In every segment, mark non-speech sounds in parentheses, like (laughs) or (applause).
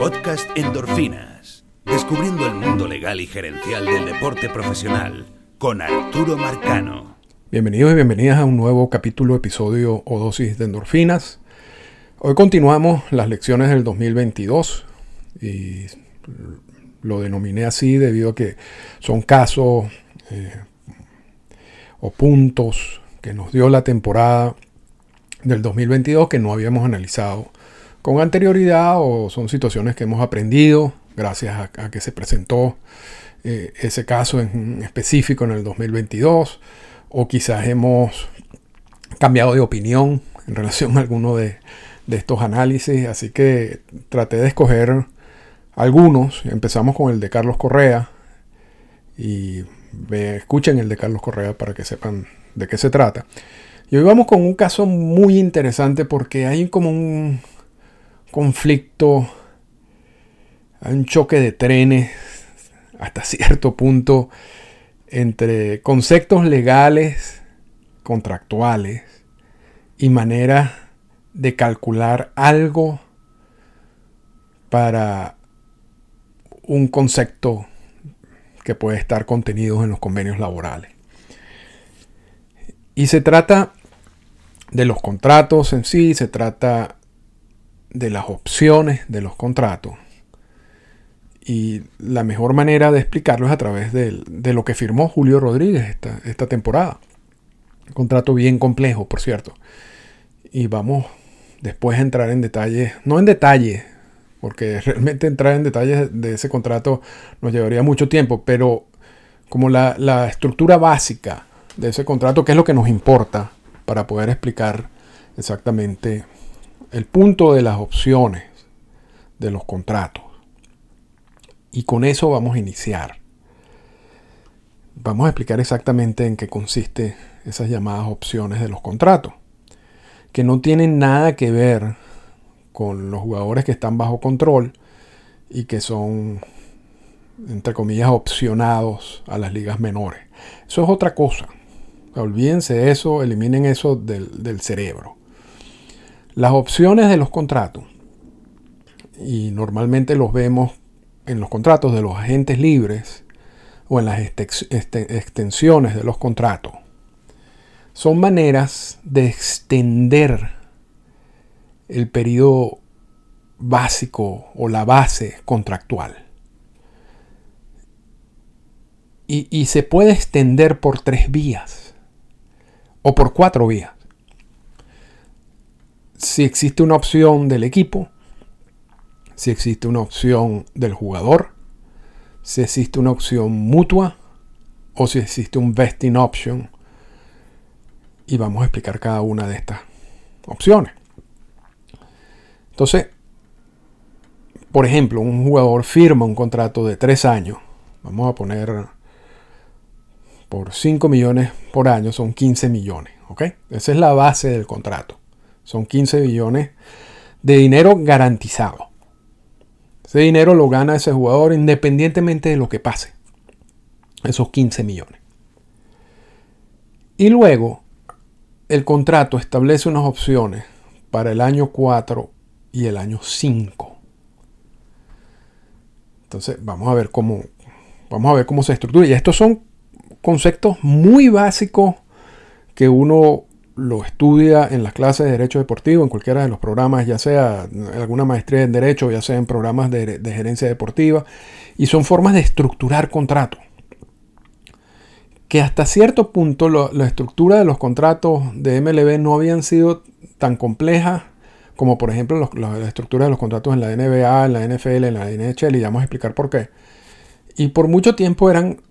Podcast Endorfinas. Descubriendo el mundo legal y gerencial del deporte profesional con Arturo Marcano. Bienvenidos y bienvenidas a un nuevo capítulo, episodio o dosis de endorfinas. Hoy continuamos las lecciones del 2022 y lo denominé así debido a que son casos eh, o puntos que nos dio la temporada del 2022 que no habíamos analizado con anterioridad o son situaciones que hemos aprendido gracias a, que se presentó eh, ese caso en específico en el 2022 o quizás hemos cambiado de opinión en relación a alguno de, de estos análisis. Así que traté de escoger algunos. Empezamos con el de Carlos Correa. Y escuchen el de Carlos Correa para que sepan de qué se trata. Y hoy vamos con un caso muy interesante porque hay como un conflicto, hay un choque de trenes hasta (laughs) cierto punto entre conceptos legales, contractuales y maneras de calcular algo para un concepto que puede estar contenido en los convenios laborales. Y se trata de los contratos en sí, se trata de las opciones de los contratos. Y la mejor manera de explicarlo es a través de, lo que firmó Julio Rodríguez esta, esta temporada. Un contrato bien complejo, por cierto. Y vamos después a entrar en detalles, no en detalle, porque (laughs) realmente entrar en detalles de ese contrato nos llevaría mucho tiempo, pero como la, la estructura básica de ese contrato, que es lo que nos importa para poder explicar exactamente el punto de las opciones de los contratos. Y con eso vamos a iniciar. Vamos a explicar exactamente en qué consiste esas llamadas opciones de los contratos, que no tienen nada que ver con los jugadores que están bajo control y que son, entre comillas, opcionados a las ligas menores. Eso es otra cosa. Olvídense eso, eliminen eso del, del cerebro. Las opciones de los contratos, y normalmente los vemos en los contratos de los agentes libres o en las extensiones de los contratos, son maneras de extender el periodo básico o la base contractual. Y, y, se puede extender por tres vías o por cuatro vías. Si existe una opción del equipo, si existe una opción del jugador, si existe una opción mutua o si existe un vesting option. Y vamos a explicar cada una de estas opciones. Entonces, por ejemplo, un jugador firma un contrato de tres años. Vamos a poner por 5 millones por año son 15 millones. ¿ok? Esa es la base del contrato. Son 15 millones de dinero garantizado. Ese dinero lo gana ese jugador independientemente de lo que pase. Esos 15 millones. Y luego el contrato establece unas opciones para el año 4 y el año 5. Entonces vamos a ver cómo, vamos a ver cómo se estructura. Y estos son conceptos muy básicos que uno lo estudia en las clases de Derecho Deportivo, en cualquiera de los programas, ya sea alguna maestría en Derecho, ya sea en programas de, gerencia deportiva, y son formas de estructurar contratos. Que hasta cierto punto la estructura de los contratos de MLB no habían sido tan complejas como por ejemplo la estructura de los contratos en la NBA, en la NFL, en la NHL, y vamos a explicar por qué. Y por mucho tiempo eran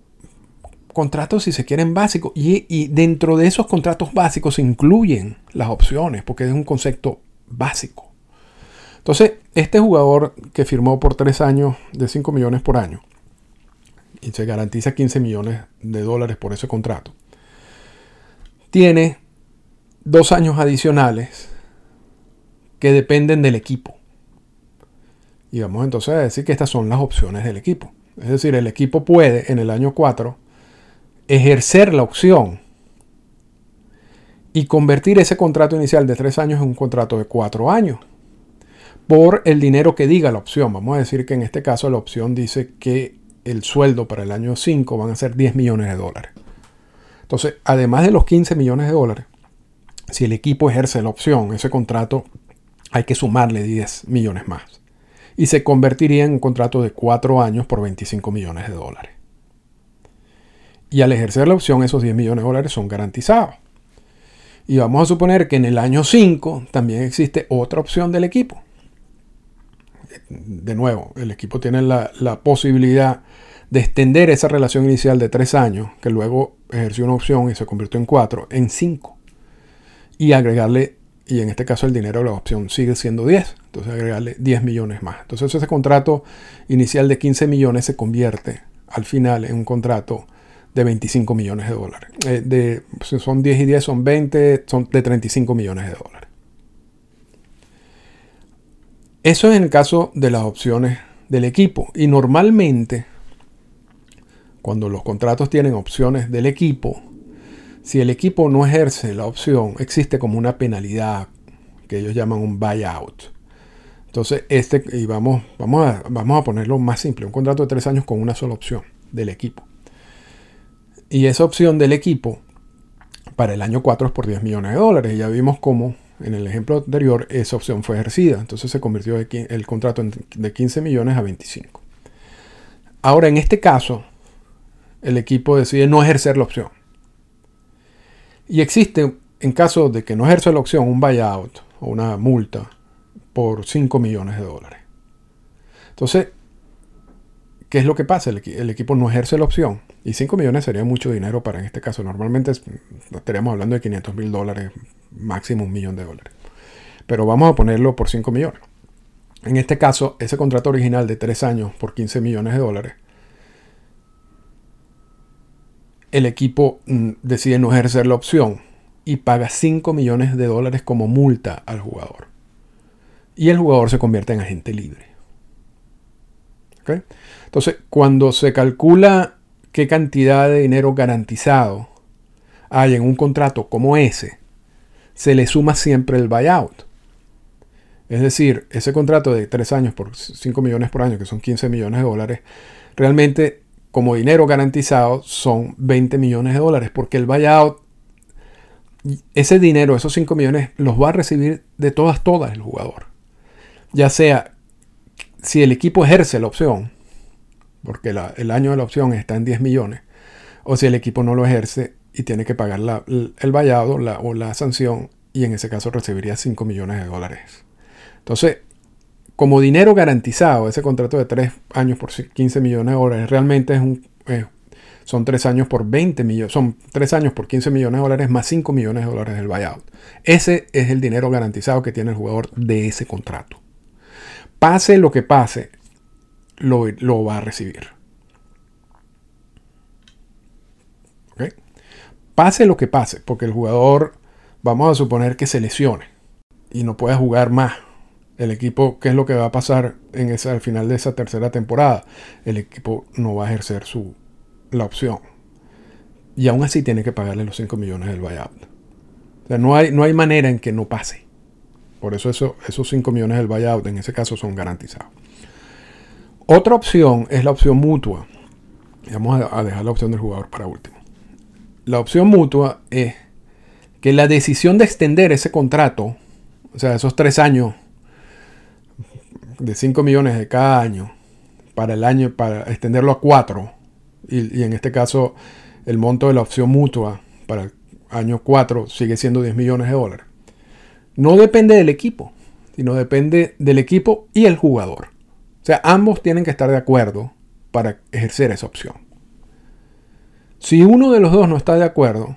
contratos, si se quieren, básicos. Y, dentro de esos contratos básicos se incluyen las opciones, porque es un concepto básico. Entonces, este jugador que firmó por tres años de 5 millones por año y se garantiza 15 millones de dólares por ese contrato, tiene dos años adicionales que dependen del equipo. Y vamos entonces a decir que estas son las opciones del equipo. Es decir, el equipo puede en el año 4 ejercer la opción y convertir ese contrato inicial de tres años en un contrato de cuatro años. por el dinero que diga la opción. Vamos a decir que en este caso la opción dice que el sueldo para el año 5 van a ser 10 millones de dólares. Entonces, además de los 15 millones de dólares, si el equipo ejerce la opción, ese contrato hay que sumarle 10 millones más. Y se convertiría en un contrato de 4 años por 25 millones de dólares. Y al ejercer la opción, esos 10 millones de dólares son garantizados. Y vamos a suponer que en el año 5 también existe otra opción del equipo. De nuevo, el equipo tiene la, posibilidad de extender esa relación inicial de 3 años, que luego ejerció una opción y se convirtió en 4, en 5 y agregarle, y en este caso el dinero de la opción sigue siendo 10, entonces agregarle 10 millones más. Entonces ese contrato inicial de 15 millones se convierte al final en un contrato de 25 millones de dólares. Eh, de, son 10 y 10, son 20, son de 35 millones de dólares. Eso es en el caso de las opciones del equipo. Y normalmente, cuando los contratos tienen opciones del equipo, si el equipo no ejerce la opción, existe como una penalidad que ellos llaman un buyout. Entonces, este, y vamos, vamos, a, vamos a ponerlo más simple, un contrato de tres años con una sola opción del equipo. Y esa opción del equipo para el año 4 es por 10 millones de dólares. Ya vimos cómo en el ejemplo anterior esa opción fue ejercida. Entonces se convirtió el contrato de 15 millones a 25. Ahora, en este caso, el equipo decide no ejercer la opción. Y existe, en caso de que no ejerza la opción, un buyout o una multa por 5 millones de dólares. Entonces, ¿qué es lo que pasa? El, equipo no ejerce la opción. Y 5 millones sería mucho dinero para en este caso. Normalmente estaríamos hablando de 500 mil dólares, máximo un millón de dólares. Pero vamos a ponerlo por 5 millones. En este caso, ese contrato original de 3 años por 15 millones de dólares el equipo mm, decide no ejercer la opción y paga 5 millones de dólares como multa al jugador. Y el jugador se convierte en agente libre. Entonces, cuando se calcula qué cantidad de dinero garantizado hay en un contrato como ese, se le suma siempre el buyout. Es decir, ese contrato de 3 años por 5 millones por año, que son 15 millones de dólares, realmente como dinero garantizado son 20 millones de dólares, porque el buyout, ese dinero, esos 5 millones, los va a recibir de todas, todas el jugador. Ya sea si el equipo ejerce la opción, porque el año de la opción está en 10 millones, o si el equipo no lo ejerce y tiene que pagar el vallado o la sanción, y en ese caso recibiría 5 millones de dólares. Entonces, como dinero garantizado, ese contrato de 3 años por 15 millones de dólares realmente son 3 años por 20 millones, son 3 años por 15 millones de dólares más 5 millones de dólares del buyout. Ese es el dinero garantizado que tiene el jugador de ese contrato. Pase lo que pase, lo, lo va a recibir. Pase lo que pase, porque el jugador, vamos a suponer que se lesione y no pueda jugar más el equipo, ¿qué es lo que va a pasar en esa, al final de esa tercera temporada? El equipo no va a ejercer su, la opción. Y aún así tiene que pagarle los 5 millones del buyout. O sea, no hay, no hay manera en que no pase. Por eso, eso esos 5 millones del buyout en ese caso son garantizados. Otra opción es la opción mutua. vamos a dejar la opción del jugador para último. La opción mutua es que la decisión de extender ese contrato, o sea, esos tres años de 5 millones de cada año para el año, para extenderlo a 4, y, en este caso el monto de la opción mutua para el año 4 sigue siendo 10 millones de dólares. No depende del equipo, sino depende del equipo y el jugador. Ambos tienen que estar de acuerdo para ejercer esa opción. Si uno de los dos no está de acuerdo,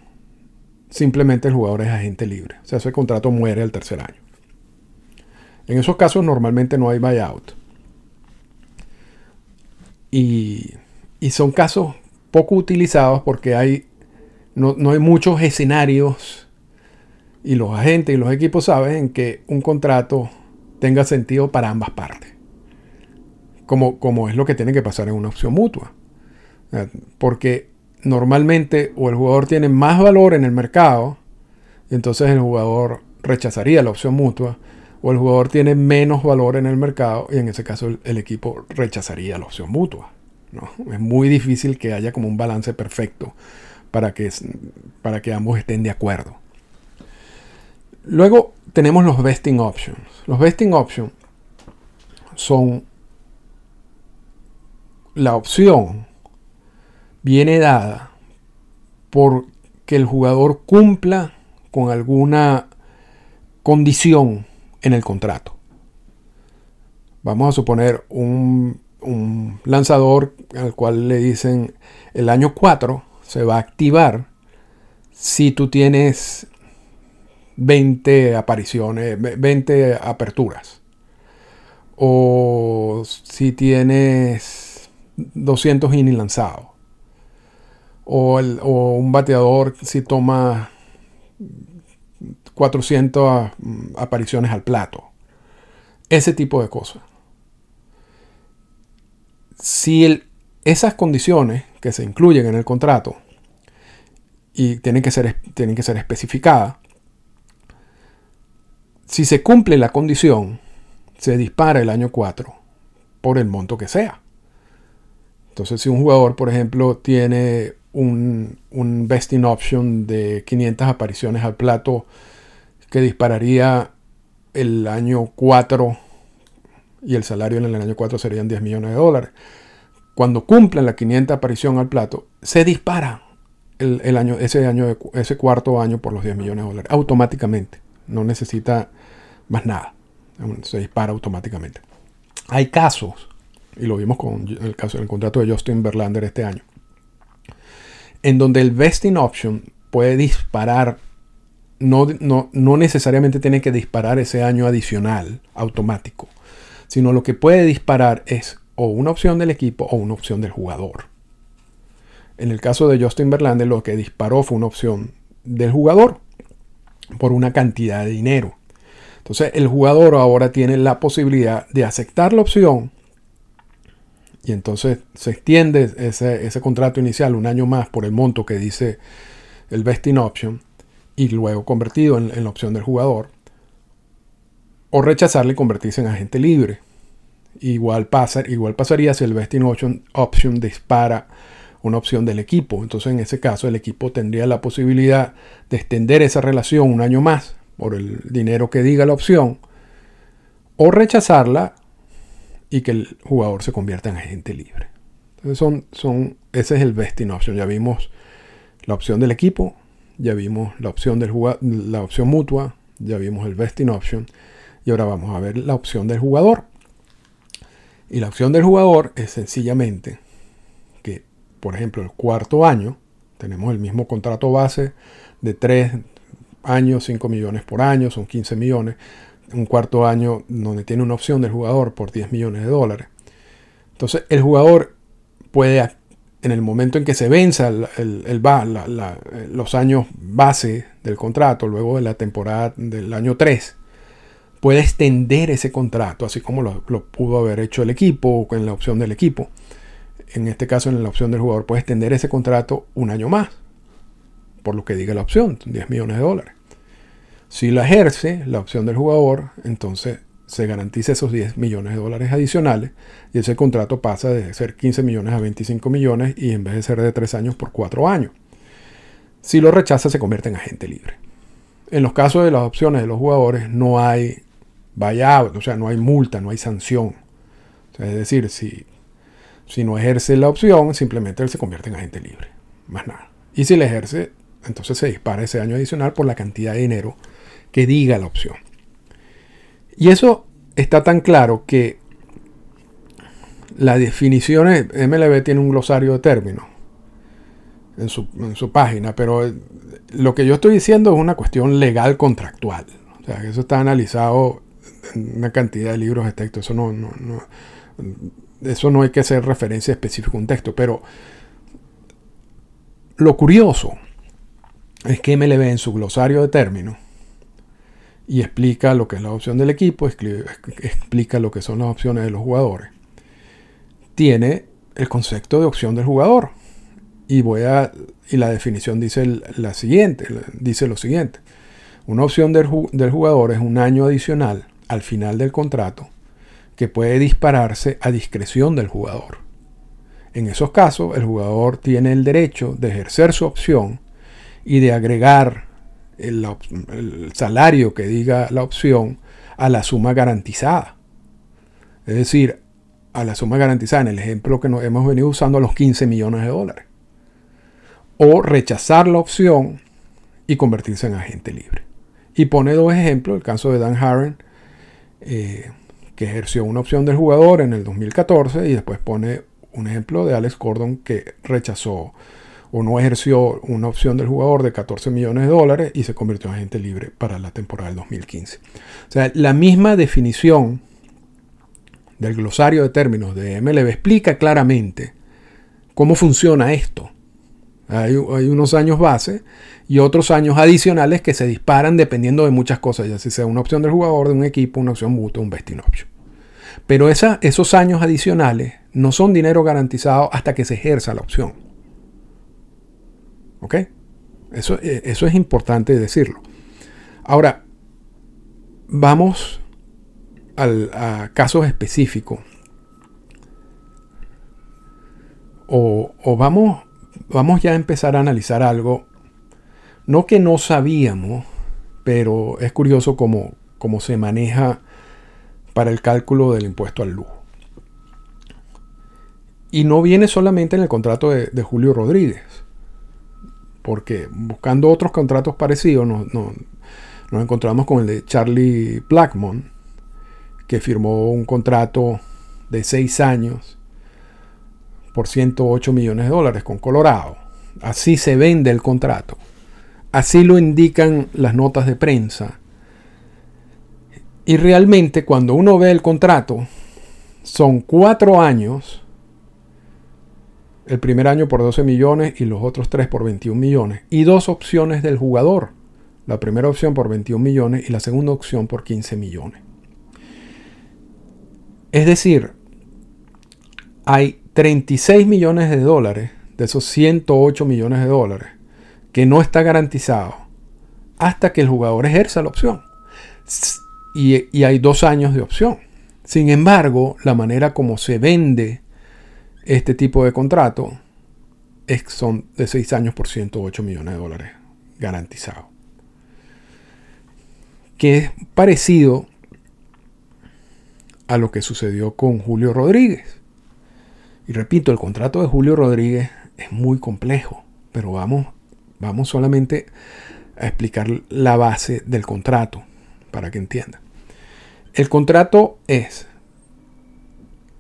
simplemente el jugador es agente libre. O sea, ese contrato muere al tercer año. En esos casos normalmente no hay buyout. Y, son casos poco utilizados porque hay, no, hay muchos escenarios y los agentes y los equipos saben que un contrato tenga sentido para ambas partes. Como, como es lo que tiene que pasar en una opción mutua. Porque normalmente o el jugador tiene más valor en el mercado, entonces el jugador rechazaría la opción mutua, o el jugador tiene menos valor en el mercado y en ese caso el, equipo rechazaría la opción mutua. ¿no? Es muy difícil que haya como un balance perfecto para que, para que ambos estén de acuerdo. Luego tenemos los vesting options. Los vesting options son la opción viene dada por que el jugador cumpla con alguna condición en el contrato. Vamos a suponer un, lanzador al cual le dicen el año 4 se va a activar si tú tienes 20 apariciones, 20 aperturas. O si tienes 200 innings lanzados o, un bateador si toma 400 apariciones al plato. Ese tipo de cosas. Si esas condiciones que se incluyen en el contrato y tienen que ser, tienen que ser especificadas, si se cumple la condición, se dispara el año 4 por el monto que sea. Entonces, si un jugador, por ejemplo, tiene un, un vesting option de 500 apariciones al plato que dispararía el año 4 y el salario en el año 4 serían 10 millones de dólares. Cuando cumplan la 500 aparición al plato, se dispara el, año, ese, año, ese cuarto año por los 10 millones de dólares, automáticamente. No necesita más nada. Se dispara automáticamente. Hay casos, y lo vimos con el caso del contrato de Justin Verlander este año, en donde el vesting option puede disparar, no, no, necesariamente tiene que disparar ese año adicional automático, sino lo que puede disparar es o una opción del equipo o una opción del jugador. En el caso de Justin Verlander, lo que disparó fue una opción del jugador por una cantidad de dinero. Entonces, el jugador ahora tiene la posibilidad de aceptar la opción y entonces se extiende ese, contrato inicial un año más por el monto que dice el vesting option y luego convertido en, la opción del jugador. O rechazarle y convertirse en agente libre. Igual, pasa, igual pasaría si el vesting option, option dispara una opción del equipo. Entonces en ese caso el equipo tendría la posibilidad de extender esa relación un año más por el dinero que diga la opción. O rechazarla y que el jugador se convierta en agente libre. Entonces son, son, ese es el vesting option. Ya vimos la opción del equipo, ya vimos la opción, del la opción mutua, ya vimos el vesting option y ahora vamos a ver la opción del jugador. Y la opción del jugador es sencillamente que, por ejemplo, el cuarto año, tenemos el mismo contrato base de 3 años, 5 millones por año, son 15 millones un cuarto año donde tiene una opción del jugador por 10 millones de dólares. Entonces el jugador puede, en el momento en que se venza el, los años base del contrato, luego de la temporada del año 3, puede extender ese contrato, así como lo, pudo haber hecho el equipo o en la opción del equipo. En este caso, en la opción del jugador, puede extender ese contrato un año más, por lo que diga la opción, 10 millones de dólares. Si la ejerce la opción del jugador, entonces se garantiza esos 10 millones de dólares adicionales y ese contrato pasa de ser 15 millones a 25 millones y en vez de ser de 3 años por 4 años. Si lo rechaza se convierte en agente libre. En los casos de las opciones de los jugadores no hay buyout, o sea, no hay multa, no hay sanción. es decir, si, si no ejerce la opción, simplemente él se convierte en agente libre. Más nada. Y si le ejerce, entonces se dispara ese año adicional por la cantidad de dinero que diga la opción. Y eso está tan claro que la definición, MLB tiene un glosario de términos en su, página, pero lo que yo estoy diciendo es una cuestión legal contractual. O sea, eso está analizado en una cantidad de libros de texto. Eso no, no, eso no hay que hacer referencia específica a un texto. Pero lo curioso es que MLB en su glosario de términos y explica lo que es la opción del equipo, explica lo que son las opciones de los jugadores. Tiene el concepto de opción del jugador. Y voy a y la definición dice la siguiente, dice lo siguiente. Una opción del, del jugador es un año adicional al final del contrato que puede dispararse a discreción del jugador. En esos casos, el jugador tiene el derecho de ejercer su opción y de agregar el, salario que diga la opción a la suma garantizada. Es decir, a la suma garantizada, en el ejemplo que nos hemos venido usando, los 15 millones de dólares. O rechazar la opción y convertirse en agente libre. Y pone dos ejemplos, el caso de Dan Harren, eh, que ejerció una opción del jugador en el 2014, y después pone un ejemplo de Alex Gordon que rechazó o no ejerció una opción del jugador de 14 millones de dólares y se convirtió en agente libre para la temporada del 2015. O sea, la misma definición del glosario de términos de MLB explica claramente cómo funciona esto. Hay, unos años base y otros años adicionales que se disparan dependiendo de muchas cosas, ya sea una opción del jugador, de un equipo, una opción mutua, un vesting option. Pero esos años adicionales no son dinero garantizado hasta que se ejerza la opción. ¿Ok? Eso, eh, eso es importante decirlo. Ahora, vamos al, a casos específicos. O, o, vamos, vamos ya a empezar a analizar algo, no que no sabíamos, pero es curioso cómo, cómo se maneja para el cálculo del impuesto al lujo. Y no viene solamente en el contrato de, Julio Rodríguez, porque buscando otros contratos parecidos nos, encontramos con el de Charlie Blackmon, que firmó un contrato de seis años por 108 millones de dólares con Colorado. Así se vende el contrato. Así lo indican las notas de prensa. Y realmente cuando uno ve el contrato, son cuatro años el primer año por 12 millones y los otros tres por 21 millones. Y dos opciones del jugador. La primera opción por 21 millones y la segunda opción por 15 millones. Es decir, hay 36 millones de dólares de esos 108 millones de dólares que no está garantizado hasta que el jugador ejerza la opción. Y, y hay dos años de opción. Sin embargo, la manera como se vende este tipo de contrato es, son de 6 años por 108 millones de dólares garantizados. Que es parecido a lo que sucedió con Julio Rodríguez. Y repito, el contrato de Julio Rodríguez es muy complejo, pero vamos, vamos solamente a explicar la base del contrato para que entiendan. El contrato es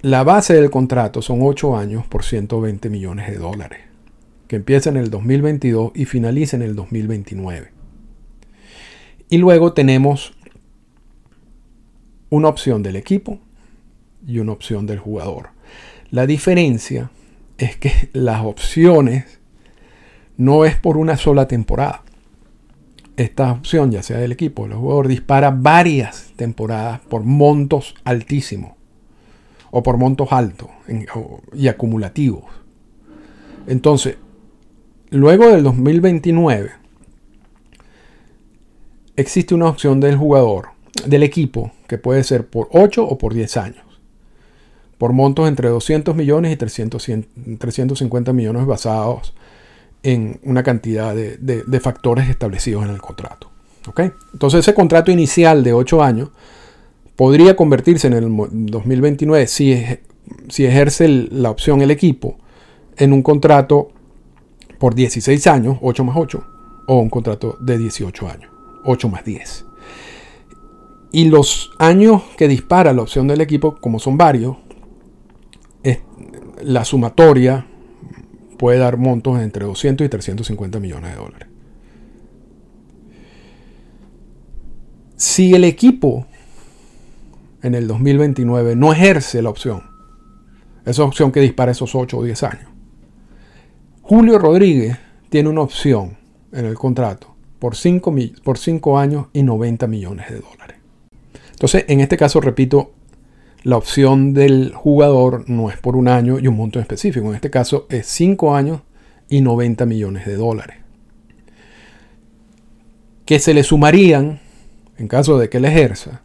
la base del contrato son 8 años por 120 millones de dólares, que empieza en el 2022 y finaliza en el 2029. Y luego tenemos una opción del equipo y una opción del jugador. La diferencia es que las opciones no es por una sola temporada. Esta opción, ya sea del equipo o del jugador, dispara varias temporadas por montos altísimos o por montos altos y acumulativos. Entonces, luego del 2029, existe una opción del jugador, del equipo, que puede ser por 8 o por 10 años, por montos entre 200 millones y 300, 350 millones basados en una cantidad de, factores establecidos en el contrato. Entonces ese contrato inicial de 8 años podría convertirse en el 2029 si, si ejerce la opción el equipo en un contrato por 16 años, 8 más 8, o un contrato de 18 años, 8 más 10. Y los años que dispara la opción del equipo, como son varios, la sumatoria puede dar montos entre 200 y 350 millones de dólares. Si el equipo en el 2029 no ejerce la opción. Esa opción que dispara esos 8 o 10 años. Julio Rodríguez tiene una opción en el contrato por 5, por 5 años y 90 millones de dólares. Entonces, en este caso, repito, la opción del jugador no es por un año y un monto específico. En este caso es 5 años y 90 millones de dólares. Que se le sumarían, en caso de que él ejerza,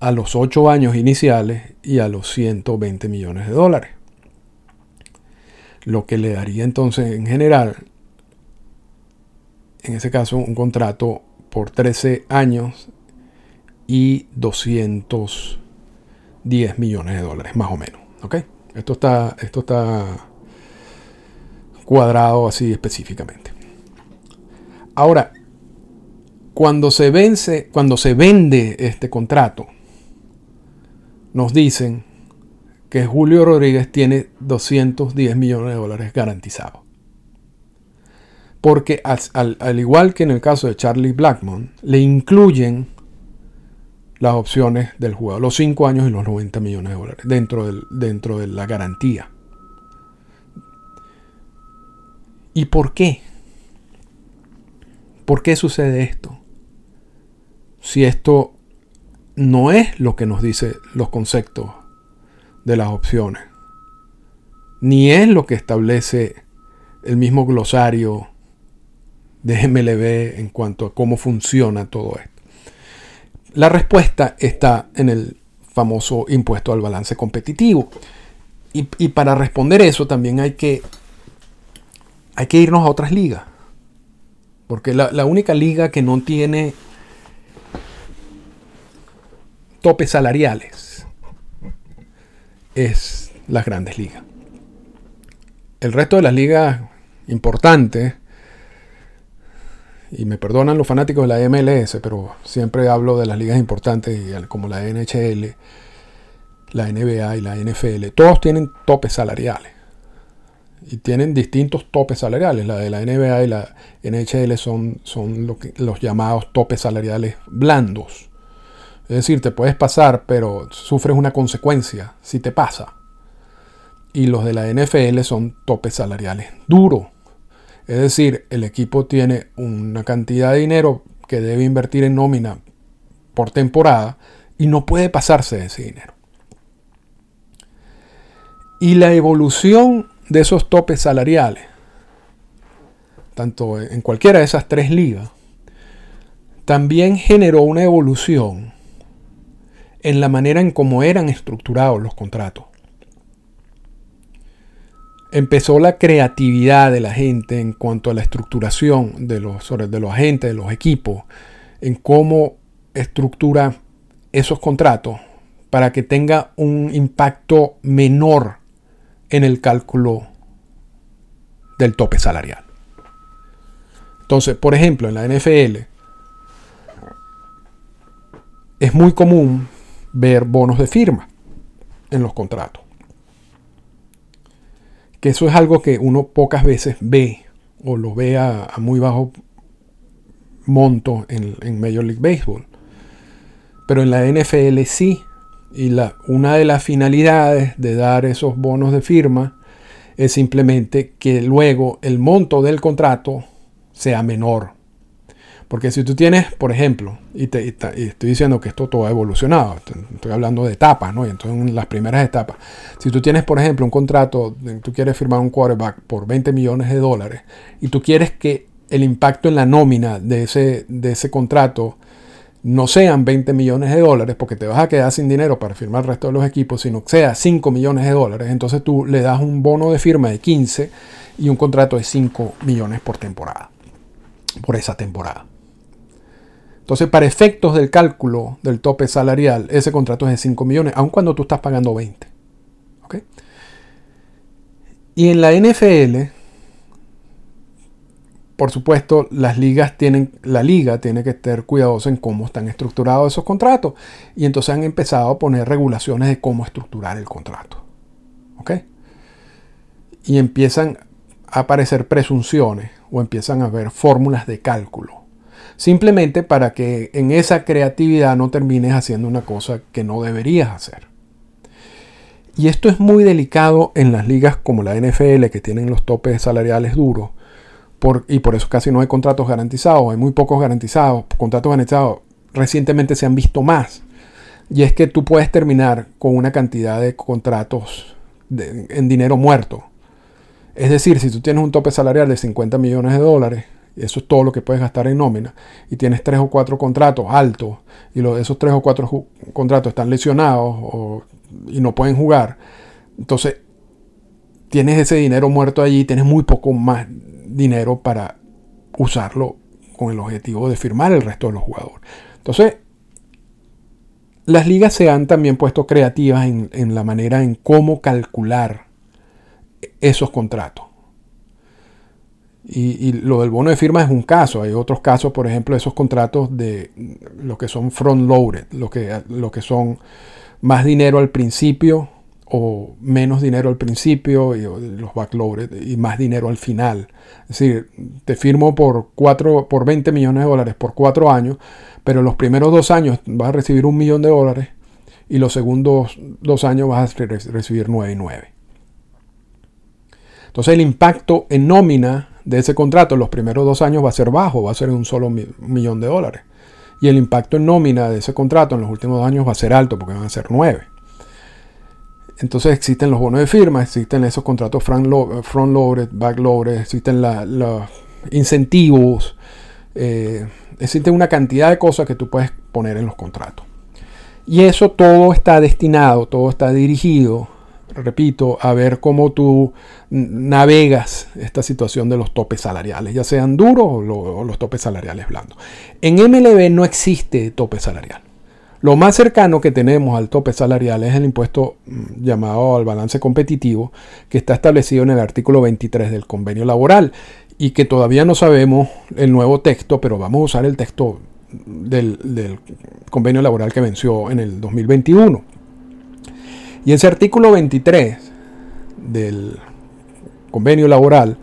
a los 8 años iniciales y a los 120 millones de dólares. Lo que le daría entonces en general, en ese caso, un contrato por 13 años y 210 millones de dólares, más o menos. ¿Ok? Esto está, esto está cuadrado así específicamente. Ahora, cuando se vence, cuando se vende este contrato, nos dicen que Julio Rodríguez tiene 210 millones de dólares garantizados. Porque al, al, igual que en el caso de Charlie Blackmon, le incluyen las opciones del jugador, los 5 años y los 90 millones de dólares dentro, dentro de la garantía. ¿Y por qué? ¿Por qué sucede esto? Si esto no es lo que nos dicen los conceptos de las opciones, ni es lo que establece el mismo glosario de MLB en cuanto a cómo funciona todo esto. La respuesta está en el famoso impuesto al balance competitivo. Y, y para responder eso también hay que hay que irnos a otras ligas. Porque la, única liga que no tiene topes salariales es las grandes ligas. El resto de las ligas importantes, y me perdonan los fanáticos de la MLS, pero siempre hablo de las ligas importantes como la NHL, la NBA y la NFL, todos tienen topes salariales y tienen distintos topes salariales. La de la NBA y la NHL son, son los llamados topes salariales blandos. Es decir, te puedes pasar, pero sufres una consecuencia si te pasa. Y los de la NFL son topes salariales duros. Es decir, el equipo tiene una cantidad de dinero que debe invertir en nómina por temporada y no puede pasarse de ese dinero. Y la evolución de esos topes salariales, tanto en cualquiera de esas tres ligas, también generó una evolución en la manera en cómo eran estructurados los contratos. Empezó la creatividad de la gente en cuanto a la estructuración de los, de los agentes, de los equipos, en cómo estructura esos contratos para que tenga un impacto menor en el cálculo del tope salarial. Entonces, por ejemplo, en la NFL es muy común ver bonos de firma en los contratos. Que eso es algo que uno pocas veces ve o lo ve a, muy bajo monto en, en Major League Baseball. Pero en la NFL sí y la, una de las finalidades de dar esos bonos de firma es simplemente que luego el monto del contrato sea menor. Porque si tú tienes, por ejemplo, y, te, estoy diciendo que esto todo ha evolucionado, estoy hablando de etapas, ¿no? Y entonces en las primeras etapas, si tú tienes, por ejemplo, un contrato, tú quieres firmar un quarterback por 20 millones de dólares y tú quieres que el impacto en la nómina de ese, de ese contrato no sean 20 millones de dólares, porque te vas a quedar sin dinero para firmar el resto de los equipos, sino que sea 5 millones de dólares, entonces tú le das un bono de firma de 15 y un contrato de 5 millones por temporada, por esa temporada. Entonces, para efectos del cálculo del tope salarial, ese contrato es de 5 millones, aun cuando tú estás pagando 20. Y en la NFL, por supuesto, las ligas tienen, la liga tiene que estar cuidadosa en cómo están estructurados esos contratos. Y entonces han empezado a poner regulaciones de cómo estructurar el contrato. ¿Ok? Y empiezan a aparecer presunciones o empiezan a haber fórmulas de cálculo. Simplemente para que en esa creatividad no termines haciendo una cosa que no deberías hacer. Y esto es muy delicado en las ligas como la NFL, que tienen los topes salariales duros y por eso casi no hay contratos garantizados, hay muy pocos garantizados. Contratos garantizados recientemente se han visto más. Y es que tú puedes terminar con una cantidad de contratos en dinero muerto. Es decir, si tú tienes un tope salarial de 50 millones de dólares eso es todo lo que puedes gastar en nómina, y tienes tres o cuatro contratos altos, y esos tres o cuatro contratos están lesionados y no pueden jugar, entonces tienes ese dinero muerto allí, tienes muy poco más dinero para usarlo con el objetivo de firmar el resto de los jugadores. Entonces, las ligas se han también puesto creativas en, la manera en cómo calcular esos contratos. Y, lo del bono de firma es un caso. Hay otros casos, por ejemplo, esos contratos de lo que son front loaded, lo que, lo que son más dinero al principio o menos dinero al principio y los backloaded y más dinero al final. Es decir, te firmo por, cuatro, por 20 millones de dólares por cuatro años, pero los primeros dos años vas a recibir un millón de dólares y los segundos dos años vas a recibir 9 y 9. Entonces el impacto en nómina de ese contrato en los primeros dos años va a ser bajo, va a ser un solo millón de dólares. Y el impacto en nómina de ese contrato en los últimos dos años va a ser alto porque van a ser 9. Entonces existen los bonos de firma, existen esos contratos front-loaded, back-loaded, existen los incentivos, eh, existe una cantidad de cosas que tú puedes poner en los contratos. Y eso todo está destinado, todo está dirigido, repito, a ver cómo tú navegas esta situación de los topes salariales, ya sean duros o los topes salariales blandos. En MLB no existe tope salarial. Lo más cercano que tenemos al tope salarial es el impuesto mm, llamado al balance competitivo, que está establecido en el artículo 23 del convenio laboral y que todavía no sabemos el nuevo texto, pero vamos a usar el texto del, convenio laboral que venció en el 2021. Y ese artículo 23 del convenio laboral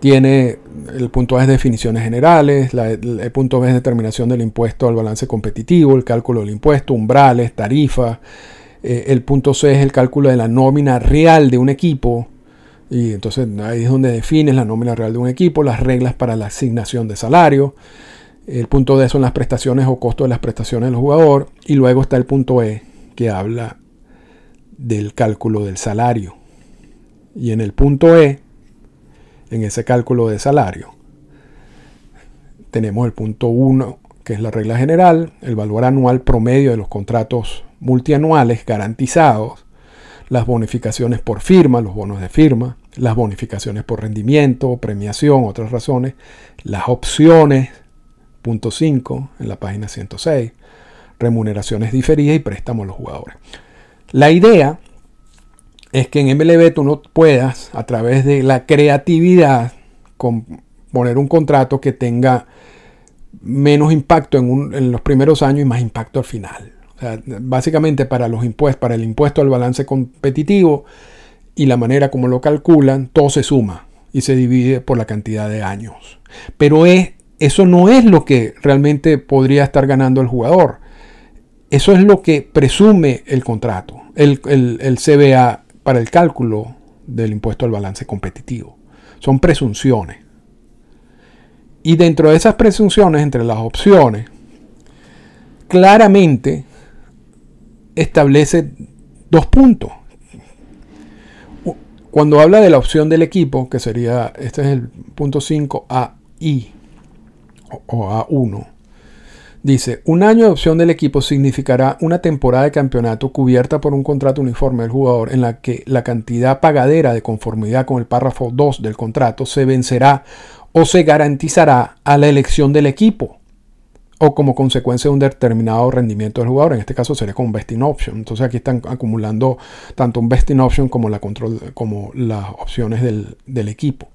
tiene el punto A es definiciones generales, el punto B es determinación del impuesto al balance competitivo, el cálculo del impuesto, umbrales, tarifas. Eh, el punto C es el cálculo de la nómina real de un equipo. Y entonces ahí es donde defines la nómina real de un equipo, las reglas para la asignación de salario. El punto D son las prestaciones o costo de las prestaciones del jugador. Y luego está el punto E que habla del cálculo del salario. Y en el punto E en ese cálculo de salario. Tenemos el punto 1, que es la regla general, el valor anual promedio de los contratos multianuales garantizados, las bonificaciones por firma, los bonos de firma, las bonificaciones por rendimiento, premiación, otras razones, las opciones, punto 5 en la página 106, remuneraciones diferidas y préstamos a los jugadores. La idea es que en MLB tú no puedas, a través de la creatividad, poner un contrato que tenga menos impacto en, los primeros años y más impacto al final. básicamente para los impuestos, para el impuesto al balance competitivo y la manera como lo calculan, todo se suma y se divide por la cantidad de años. Pero es, eso no es lo que realmente podría estar ganando el jugador. Eso es lo que presume el contrato. El, el, el CBA para el cálculo del impuesto al balance competitivo. Son presunciones. Y dentro de esas presunciones, entre las opciones, claramente establece dos puntos. Cuando habla de la opción del equipo, que sería, este es el punto 5 AI o A1, Dice, un año de opción del equipo significará una temporada de campeonato cubierta por un contrato uniforme del jugador en la que la cantidad pagadera de conformidad con el párrafo 2 del contrato se vencerá o se garantizará a la elección del equipo o como consecuencia de un determinado rendimiento del jugador. En este caso sería con un vesting option. Entonces aquí están acumulando tanto un vesting option como, las opciones del, del equipo.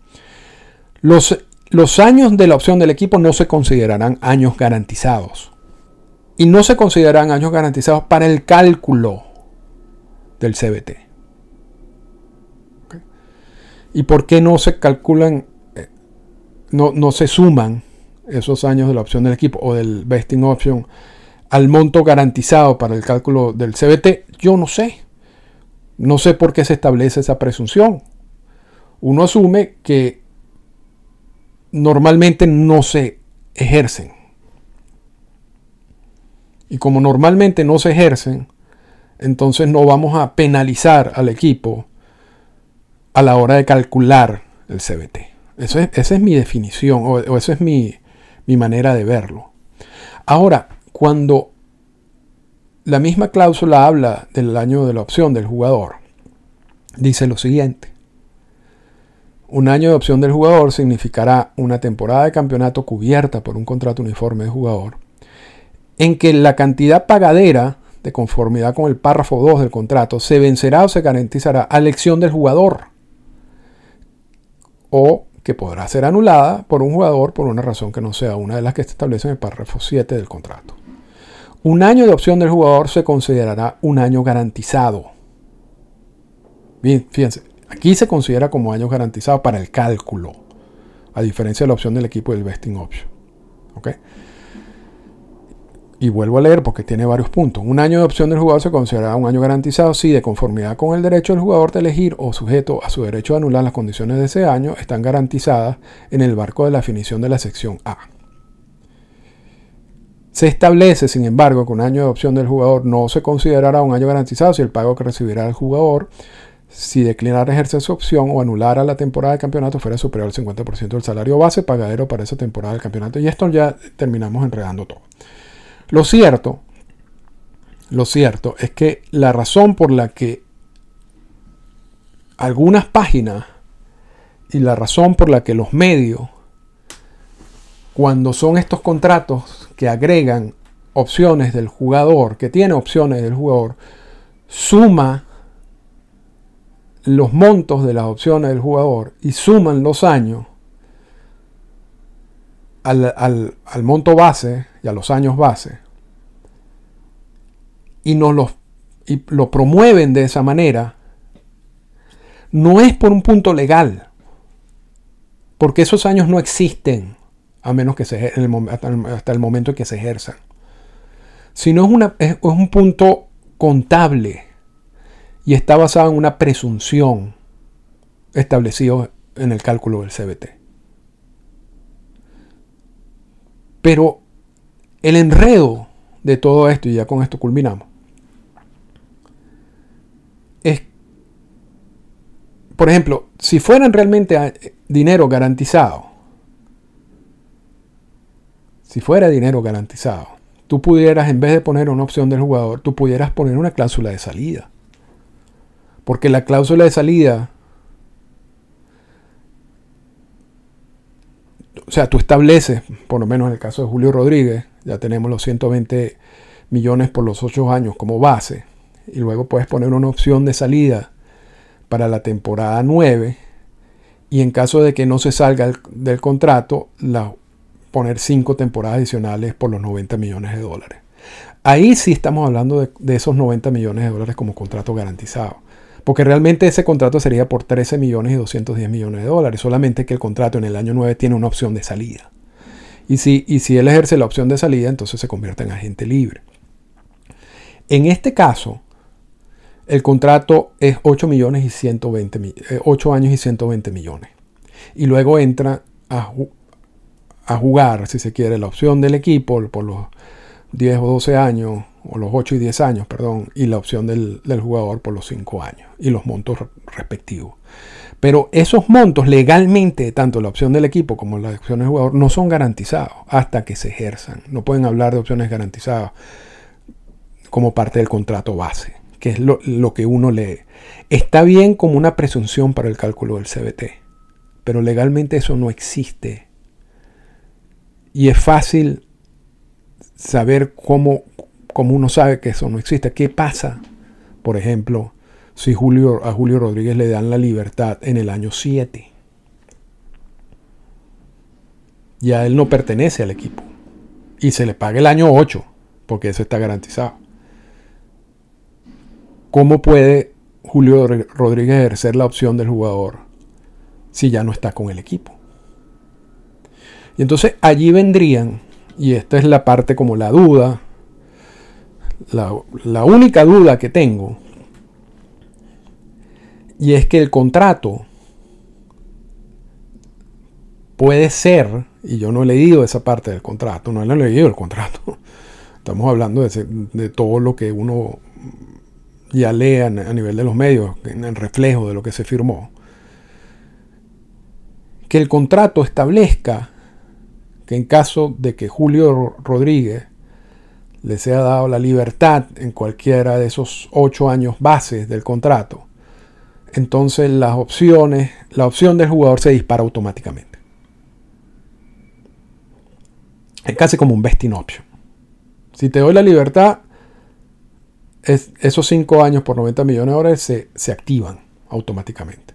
Los los años de la opción del equipo no se considerarán años garantizados. Y no se considerarán años garantizados para el cálculo del CBT. ¿Y por qué no se calculan, eh, no, no se suman esos años de la opción del equipo o del vesting option al monto garantizado para el cálculo del CBT? Yo no sé. No sé por qué se establece esa presunción. Uno asume que normalmente no se ejercen. Y como normalmente no se ejercen, entonces no vamos a penalizar al equipo a la hora de calcular el CBT. esa es mi definición o, o esa es mi, mi manera de verlo. Ahora, cuando la misma cláusula habla del año de la opción del jugador, dice lo siguiente. Un año de opción del jugador significará una temporada de campeonato cubierta por un contrato uniforme de jugador, en que la cantidad pagadera, de conformidad con el párrafo 2 del contrato, se vencerá o se garantizará a elección del jugador, o que podrá ser anulada por un jugador por una razón que no sea una de las que se establece en el párrafo 7 del contrato. Un año de opción del jugador se considerará un año garantizado. Bien, fíjense, aquí se considera como año garantizado para el cálculo, a diferencia de la opción del equipo del vesting option. Y vuelvo a leer porque tiene varios puntos. Un año de opción del jugador se considerará un año garantizado si, de conformidad con el derecho del jugador de elegir o sujeto a su derecho de anular las condiciones de ese año, están garantizadas en el marco de la definición de la sección A. Se establece, sin embargo, que un año de opción del jugador no se considerará un año garantizado si el pago que recibirá el jugador, si declinara ejercer su opción o anulara la temporada de campeonato fuera superior al 50% del salario base pagadero para esa temporada del campeonato. Y esto ya terminamos enredando todo. Lo cierto, lo cierto es que la razón por la que algunas páginas y la razón por la que los medios, cuando son estos contratos que agregan opciones del jugador, que tiene opciones del jugador, suma los montos de las opciones del jugador y suman los años al, monto base y a los años base y nos lo, y lo promueven de esa manera, no es por un punto legal, porque esos años no existen a menos que se, hasta, el, momento en que se ejerzan, sino es, una, es un punto contable y está basado en una presunción establecida en el cálculo del CBT. Pero el enredo de todo esto, y ya con esto culminamos, es, por ejemplo, si fueran realmente eh, dinero garantizado, si fuera dinero garantizado, tú pudieras, en vez de poner una opción del jugador, tú pudieras poner una cláusula de salida. Porque la cláusula de salida o sea, tú estableces, por lo menos en el caso de Julio Rodríguez, ya tenemos los 120 millones por los 8 años como base, y luego puedes poner una opción de salida para la temporada 9, y en caso de que no se salga del contrato, poner 5 temporadas adicionales por los 90 millones de dólares. Ahí sí estamos hablando de esos 90 millones de dólares como contrato garantizado. Porque realmente ese contrato sería por 13 millones y 210 millones de dólares. Solamente que el contrato en el año 9 tiene una opción de salida. Y si, y si él ejerce la opción de salida, entonces se convierte en agente libre. En este caso, el contrato es 8, millones y 120, 8 eh, años y 120 millones. Y luego entra a, a, jugar, si se quiere, la opción del equipo por los 10 o 12 años o los 8 y 10 años, perdón, y la opción del, jugador por los 5 años y los montos respectivos. Pero esos montos legalmente, tanto la opción del equipo como la opción del jugador, no son garantizados hasta que se ejerzan. No pueden hablar de opciones garantizadas como parte del contrato base, que es lo, lo que uno lee. Está bien como una presunción para el cálculo del CBT, pero legalmente eso no existe. Y es fácil saber cómo, como uno sabe que eso no existe. ¿Qué pasa, por ejemplo, si Julio, a Julio Rodríguez le dan la libertad en el año 7? Ya él no pertenece al equipo. Y se le paga el año 8, porque eso está garantizado. ¿Cómo puede Julio Rodríguez ejercer la opción del jugador si ya no está con el equipo? Y entonces allí vendrían, y esta es la parte como la duda, la, única duda que tengo, y es que el contrato puede ser, y yo no he leído esa parte del contrato, no he leído el contrato, (laughs) estamos hablando de, todo lo que uno ya lee a, nivel de los medios, en el reflejo de lo que se firmó, que el contrato establezca que en caso de que Julio Rodríguez le sea dado la libertad en cualquiera de esos ocho años bases del contrato, entonces las opciones, la opción del jugador se dispara automáticamente. Es casi como un vesting option. Si te doy la libertad, esos cinco años por 90 millones de dólares se, se activan automáticamente.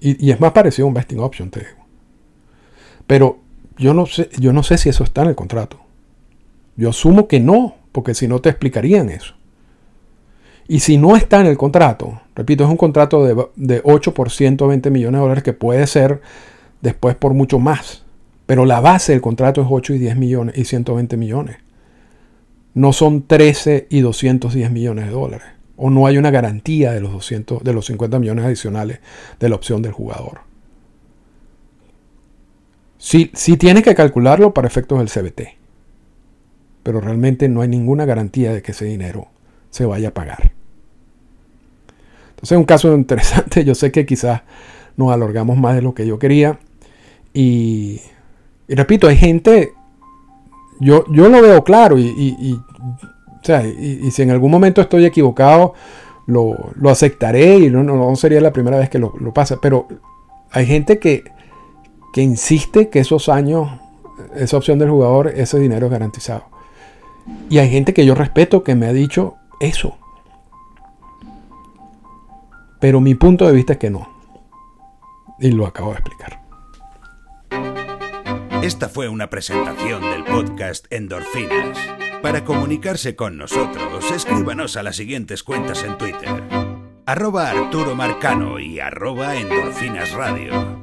Y, es más parecido a un vesting option, te digo. Pero yo no, sé, yo no sé si eso está en el contrato. Yo asumo que no, porque si no te explicarían eso. Y si no está en el contrato, repito, es un contrato de, de 8 por 120 millones de dólares que puede ser después por mucho más. Pero la base del contrato es 8 y 10 millones y 120 millones. No son 13 y 210 millones de dólares o no hay una garantía de los, 200, de los 50 millones adicionales de la opción del jugador. Sí, sí tienes que calcularlo para efectos del CBT, pero realmente no hay ninguna garantía de que ese dinero se vaya a pagar. Entonces es un caso interesante, (laughs) yo sé que quizás nos alargamos más de lo que yo quería y, repito, hay gente, yo, yo lo veo claro y o sea, y, si en algún momento estoy equivocado, lo, aceptaré y no, sería la primera vez que lo, pasa. Pero hay gente que, que insiste que esos años, esa opción del jugador, ese dinero es garantizado. Y hay gente que yo respeto que me ha dicho eso. Pero mi punto de vista es que no. Y lo acabo de explicar. Esta fue una presentación del podcast Endorfinas. Para comunicarse con nosotros, escríbanos a las siguientes cuentas en Twitter. Arroba Arturo Marcano y arroba Endorfinas Radio.